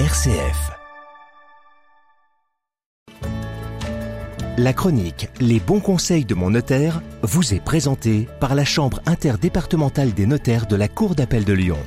RCF. La chronique Les bons conseils de mon notaire vous est présentée par la Chambre interdépartementale des notaires de la Cour d'appel de Lyon.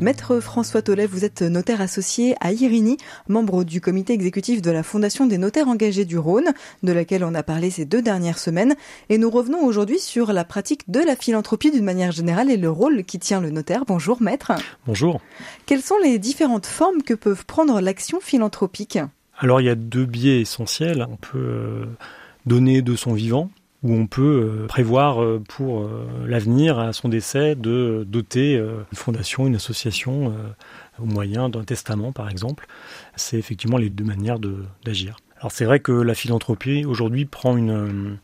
Maître François Tollet, vous êtes notaire associé à Irini, membre du comité exécutif de la Fondation des notaires engagés du Rhône, de laquelle on a parlé ces deux dernières semaines. Et nous revenons aujourd'hui sur la pratique de la philanthropie d'une manière générale et le rôle qui tient le notaire. Bonjour maître. Bonjour. Quelles sont les différentes formes que peuvent prendre l'action philanthropique? Alors il y a deux biais essentiels. On peut euh, donner de son vivant, où on peut euh, prévoir euh, pour euh, l'avenir, à son décès, de doter une fondation, une association, au moyen d'un testament par exemple. C'est effectivement les deux manières d'agir. Alors c'est vrai que la philanthropie aujourd'hui prend une,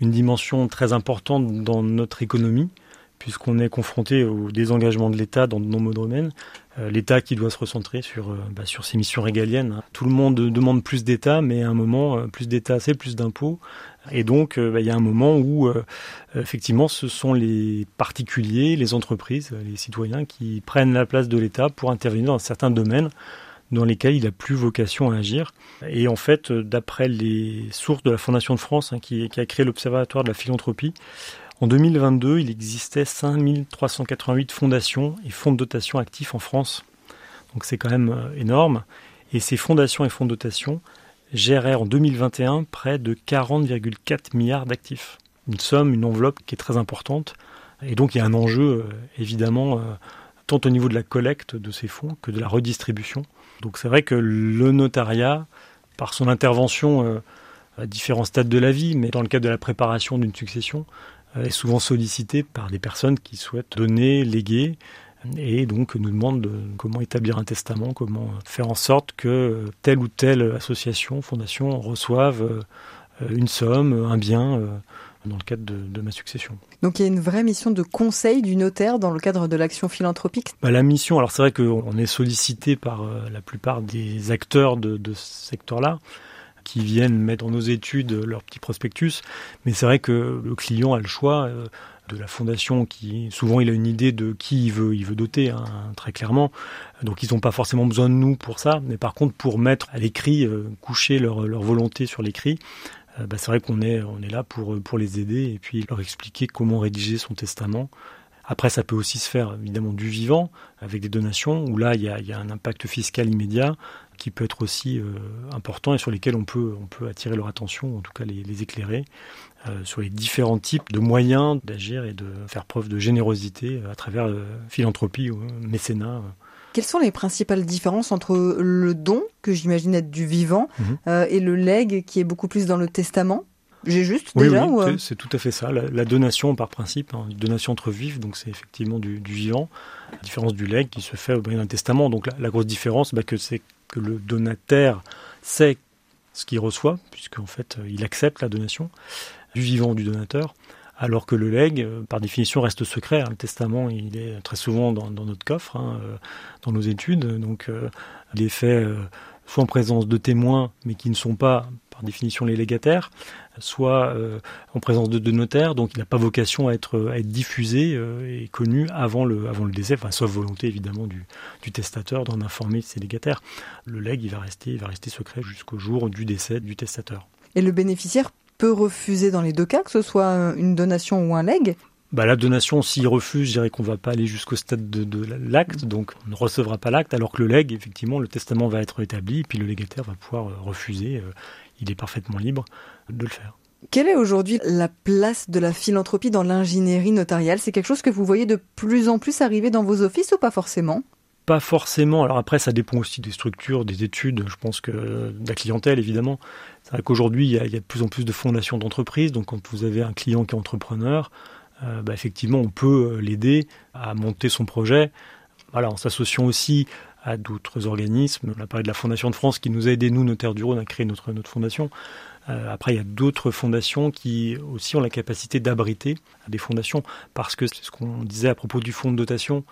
une dimension très importante dans notre économie, puisqu'on est confronté au désengagement de l'État dans de nombreux domaines. Euh, L'État qui doit se recentrer sur, euh, bah, sur ses missions régaliennes. Tout le monde demande plus d'État, mais à un moment, euh, plus d'État, c'est plus d'impôts. Et donc, bah, il y a un moment où, effectivement, ce sont les particuliers, les entreprises, les citoyens qui prennent la place de l'État pour intervenir dans certains domaines dans lesquels il n'a plus vocation à agir. Et en fait, d'après les sources de la Fondation de France, hein, qui, a créé l'Observatoire de la philanthropie, en 2022, il existait 5388 fondations et fonds de dotation actifs en France. Donc c'est quand même euh, énorme. Et ces fondations et fonds de dotation géraient en 2021 près de 40,4 milliards d'actifs. Une somme, une enveloppe qui est très importante. Et donc il y a un enjeu, euh, évidemment, euh, tant au niveau de la collecte de ces fonds que de la redistribution. Donc c'est vrai que le notariat, par son intervention à différents stades de la vie, mais dans le cadre de la préparation d'une succession, est souvent sollicité par des personnes qui souhaitent donner, léguer, et donc nous demandent comment établir un testament, comment faire en sorte que telle ou telle association, fondation reçoive euh, une somme, un bien euh, dans le cadre de, ma succession. Donc il y a une vraie mission de conseil du notaire dans le cadre de l'action philanthropique? Bah, La mission, alors c'est vrai qu'on est sollicité par euh, la plupart des acteurs de, de ce secteur-là qui viennent mettre dans nos études leur petit prospectus. Mais c'est vrai que le client a le choix euh, de la fondation qui souvent il a une idée de qui il veut il veut doter hein, très clairement. Donc ils n'ont pas forcément besoin de nous pour ça. Mais par contre pour mettre à l'écrit euh, coucher leur, leur volonté sur l'écrit euh, bah, c'est vrai qu'on est on est là pour pour les aider et puis leur expliquer comment rédiger son testament. Après, ça peut aussi se faire évidemment du vivant, avec des donations, où là, il y a, il y a un impact fiscal immédiat qui peut être aussi euh, important et sur lesquels on peut, on peut attirer leur attention, en tout cas les, les éclairer, euh, sur les différents types de moyens d'agir et de faire preuve de générosité à travers euh, philanthropie ou mécénat. Quelles sont les principales différences entre le don, que j'imagine être du vivant, mhm. et le legs, qui est beaucoup plus dans le testament? J'ai juste oui, déjà oui, euh? c'est tout à fait ça. La, donation par principe, hein, donation entre vifs, donc c'est effectivement du, du, vivant. La différence du leg qui se fait au moyen d'un testament. Donc la, grosse différence, bah, que c'est que le donataire sait ce qu'il reçoit, puisqu'en fait euh, il accepte la donation du vivant du donateur, alors que le leg, euh, par définition, reste secret. Hein. Le testament, il est très souvent dans, notre coffre, hein, dans nos études, donc il est soit en présence de témoins, mais qui ne sont pas par définition les légataires, soit euh, en présence de deux notaires, donc il n'a pas vocation à être, diffusé euh, et connu avant le, décès, enfin, sauf volonté évidemment du, testateur d'en informer ses légataires. Le legs, il va rester, il va rester secret jusqu'au jour du décès du testateur. Et le bénéficiaire peut refuser dans les deux cas, que ce soit une donation ou un leg bah, la donation, s'il refuse, je dirais qu'on va pas aller jusqu'au stade de, de l'acte, donc on ne recevra pas l'acte, alors que le leg, effectivement, le testament va être établi, et puis le légataire va pouvoir euh, refuser, euh, il est parfaitement libre de le faire. Quelle est aujourd'hui la place de la philanthropie dans l'ingénierie notariale? C'est quelque chose que vous voyez de plus en plus arriver dans vos offices ou pas forcément? Pas forcément. Alors après, ça dépend aussi des structures, des études, je pense que de la clientèle, évidemment. C'est vrai qu'aujourd'hui, il, il, y a de plus en plus de fondations d'entreprises. Donc, quand vous avez un client qui est entrepreneur, euh, bah, effectivement, on peut euh, l'aider à monter son projet. Voilà, en s'associant aussi à d'autres organismes. On a parlé de la Fondation de France qui nous a aidé, nous, notaires du Rhône, à créer notre, notre fondation. Euh, après, il y a d'autres fondations qui aussi ont la capacité d'abriter des fondations, parce que c'est ce qu'on disait à propos du fonds de dotation.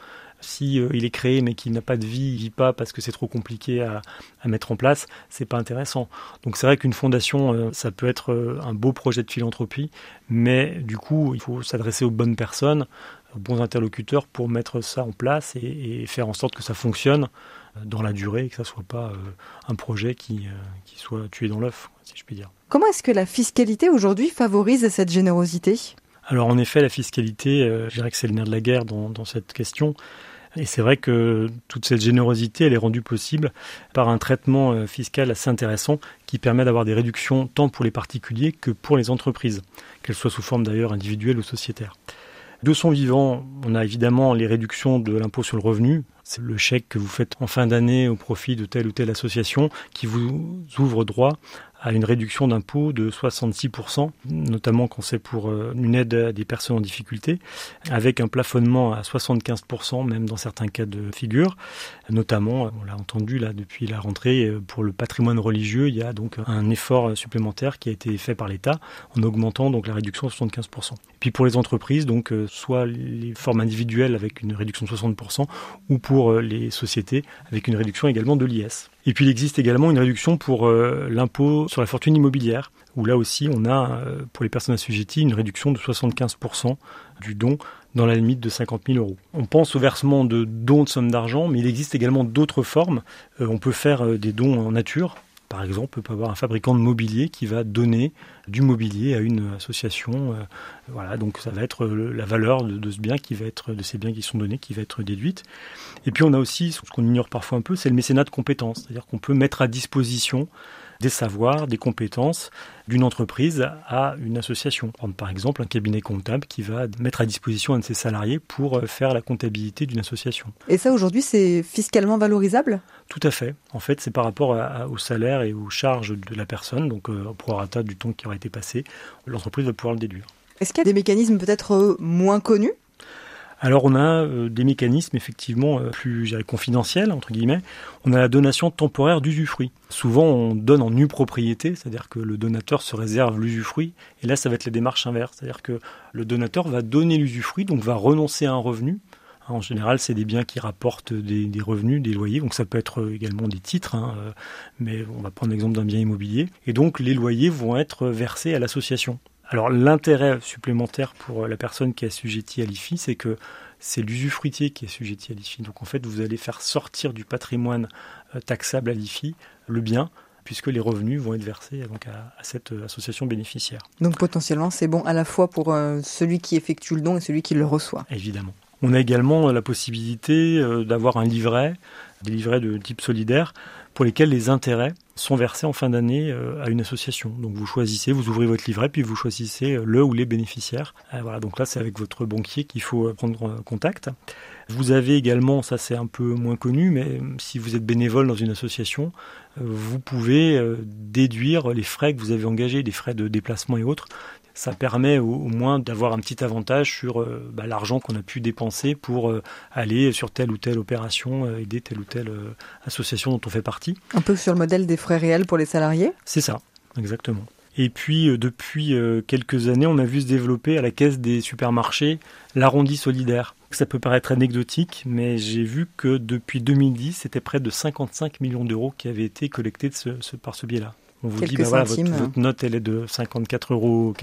Si euh, il est créé mais qu'il n'a pas de vie, il vit pas parce que c'est trop compliqué à, mettre en place, c'est pas intéressant. Donc c'est vrai qu'une fondation, euh, ça peut être un beau projet de philanthropie, mais du coup, il faut s'adresser aux bonnes personnes, aux bons interlocuteurs pour mettre ça en place et faire en sorte que ça fonctionne dans la durée et que ça soit pas un projet qui, qui soit tué dans l'œuf, si je puis dire. Comment est-ce que la fiscalité aujourd'hui favorise cette générosité? Alors en effet, la fiscalité, je dirais que c'est le nerf de la guerre dans, dans cette question. Et c'est vrai que toute cette générosité, elle est rendue possible par un traitement euh, fiscal assez intéressant qui permet d'avoir des réductions tant pour les particuliers que pour les entreprises, qu'elles soient sous forme d'ailleurs individuelle ou sociétaire. De son vivant, on a évidemment les réductions de l'impôt sur le revenu. C'est le chèque que vous faites en fin d'année au profit de telle ou telle association qui vous ouvre droit à une réduction d'impôt de 66%, notamment quand c'est pour euh, une aide à des personnes en difficulté, avec un plafonnement à 75%, même dans certains cas de figure. Notamment, on l'a entendu là depuis la rentrée, euh, pour le patrimoine religieux, il y a donc un effort supplémentaire qui a été fait par l'État en augmentant donc la réduction de 75%. Et puis pour les entreprises, donc euh, soit les formes individuelles avec une réduction de 60%, ou pour les sociétés avec une réduction également de l'IS. Et puis il existe également une réduction pour euh, l'impôt sur la fortune immobilière, où là aussi on a, euh, pour les personnes assujetties, une réduction de 75% du don dans la limite de 50 000 euros. On pense au versement de dons de sommes d'argent, mais il existe également d'autres formes. Euh, on peut faire des dons en nature, par exemple, on peut avoir un fabricant de mobilier qui va donner du mobilier à une association. Euh, voilà, donc ça va être la valeur de, ce bien qui va être, de ces biens qui sont donnés, qui va être déduite. Et puis on a aussi ce qu'on ignore parfois un peu, c'est le mécénat de compétences, c'est-à-dire qu'on peut mettre à disposition des savoirs, des compétences d'une entreprise à une association. Par exemple, un cabinet comptable qui va mettre à disposition un de ses salariés pour euh, faire la comptabilité d'une association. Et ça, aujourd'hui, c'est fiscalement valorisable? Tout à fait. En fait, c'est par rapport au salaire et aux charges de la personne, donc euh, au prorata du temps qui aura été passé, l'entreprise va pouvoir le déduire. Est-ce qu'il y a des mécanismes peut-être euh, moins connus? Alors on a euh, des mécanismes effectivement euh, plus confidentiels entre guillemets. On a la donation temporaire d'usufruit. Souvent on donne en nue propriété, c'est-à-dire que le donateur se réserve l'usufruit. Et là ça va être la démarche inverse, c'est-à-dire que le donateur va donner l'usufruit, donc va renoncer à un revenu. En général, c'est des biens qui rapportent des, revenus, des loyers. Donc ça peut être euh, également des titres, hein, mais on va prendre l'exemple d'un bien immobilier. Et donc les loyers vont être versés à l'association. Alors l'intérêt supplémentaire pour la personne qui est assujettie à l'IFI, c'est que c'est l'usufruitier qui est assujetti à l'IFI. Donc en fait, vous allez faire sortir du patrimoine euh, taxable à l'IFI le bien, puisque les revenus vont être versés donc, à, cette euh, association bénéficiaire. Donc potentiellement, c'est bon à la fois pour euh, celui qui effectue le don et celui qui le reçoit. Évidemment. On a également la possibilité d'avoir un livret, des livrets de type solidaire, pour lesquels les intérêts sont versés en fin d'année euh, à une association. Donc vous choisissez, vous ouvrez votre livret, puis vous choisissez euh, le ou les bénéficiaires. Euh, voilà, donc là c'est avec votre banquier qu'il faut prendre contact. Vous avez également, ça c'est un peu moins connu, mais si vous êtes bénévole dans une association, vous pouvez déduire les frais que vous avez engagés, des frais de déplacement et autres ça permet au, moins d'avoir un petit avantage sur euh, bah, l'argent qu'on a pu dépenser pour euh, aller sur telle ou telle opération, euh, aider telle ou telle association dont on fait partie. Un peu sur le modèle des frais réels pour les salariés C'est ça, exactement. Et puis, depuis quelques années, on a vu se développer à la caisse des supermarchés l'arrondi solidaire. Ça peut paraître anecdotique, mais j'ai vu que depuis 2010, c'était près de 55 millions d'euros qui avaient été collectés par ce biais-là. On vous dit, voilà, votre, note elle est de 54,48 euros,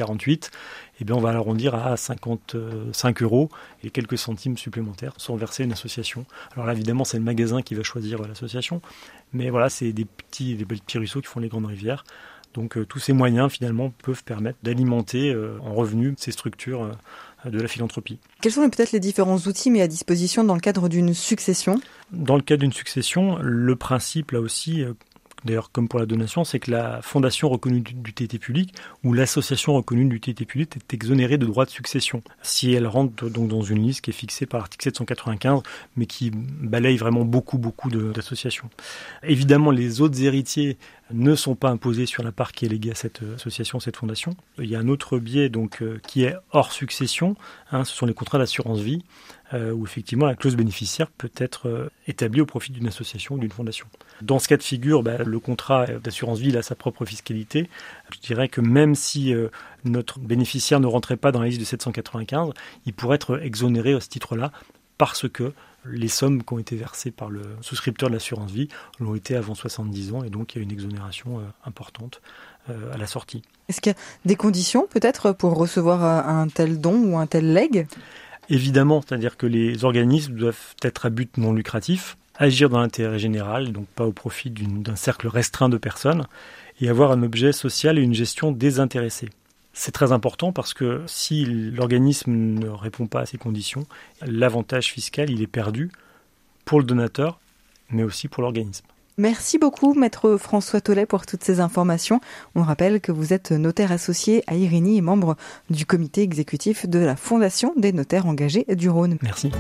eh bien on va l'arrondir à 55 euros et quelques centimes supplémentaires sont versés à une association. Alors là évidemment c'est le magasin qui va choisir l'association, mais voilà c'est des petits, des petits ruisseaux qui font les grandes rivières. Donc euh, tous ces moyens finalement peuvent permettre d'alimenter euh, en revenus ces structures euh, de la philanthropie. Quels sont peut-être les différents outils mis à disposition dans le cadre d'une succession? Dans le cadre d'une succession, le principe là aussi, d'ailleurs comme pour la donation, c'est que la fondation reconnue d'utilité publique ou l'association reconnue d'utilité publique est exonérée de droits de succession si elle rentre donc dans une liste qui est fixée par l'article 795, mais qui balaye vraiment beaucoup beaucoup d'associations. Évidemment, les autres héritiers ne sont pas imposés sur la part qui est léguée à cette association, cette fondation. Il y a un autre biais donc euh, qui est hors succession, hein, ce sont les contrats d'assurance vie euh, où effectivement la clause bénéficiaire peut être euh, établie au profit d'une association ou d'une fondation. Dans ce cas de figure, bah, le contrat d'assurance vie a sa propre fiscalité. Je dirais que même si euh, notre bénéficiaire ne rentrait pas dans la liste de 795, il pourrait être exonéré à ce titre-là parce que les sommes qui ont été versées par le souscripteur de l'assurance vie l'ont été avant 70 ans et donc il y a une exonération importante à la sortie. Est-ce qu'il y a des conditions peut-être pour recevoir un tel don ou un tel legs? Évidemment, c'est-à-dire que les organismes doivent être à but non lucratif. agir dans l'intérêt général, donc pas au profit d'un cercle restreint de personnes, et avoir un objet social et une gestion désintéressée. C'est très important parce que si l'organisme ne répond pas à ces conditions, l'avantage fiscal il est perdu pour le donateur, mais aussi pour l'organisme. Merci beaucoup, maître François Tollet, pour toutes ces informations. On rappelle que vous êtes notaire associé à Irini et membre du comité exécutif de la Fondation des notaires engagés du Rhône. Merci.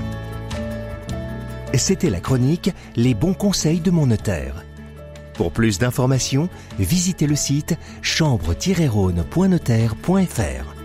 C'était la chronique Les bons conseils de mon notaire. Pour plus d'informations, visitez le site chambre-rhône.notaire.fr.